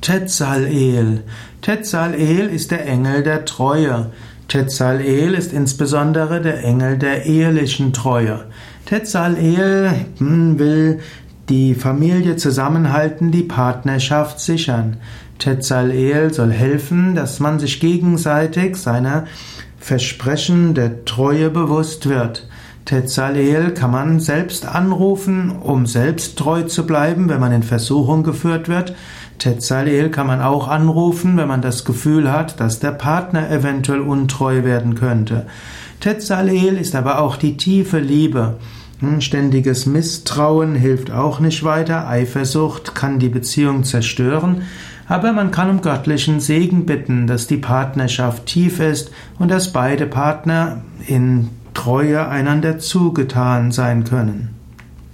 Tetzalel. Tetzalel ist der Engel der Treue. Tetzalel ist insbesondere der Engel der ehelichen Treue. Tetzalel hm, will die Familie zusammenhalten, die Partnerschaft sichern. Tetzalel soll helfen, dass man sich gegenseitig seiner Versprechen der Treue bewusst wird. Tetzalel kann man selbst anrufen, um selbst treu zu bleiben, wenn man in Versuchung geführt wird. Tetzalel kann man auch anrufen, wenn man das Gefühl hat, dass der Partner eventuell untreu werden könnte. Tetzalel ist aber auch die tiefe Liebe. Hm, ständiges Misstrauen hilft auch nicht weiter. Eifersucht kann die Beziehung zerstören. Aber man kann um göttlichen Segen bitten, dass die Partnerschaft tief ist und dass beide Partner in Treue einander zugetan sein können.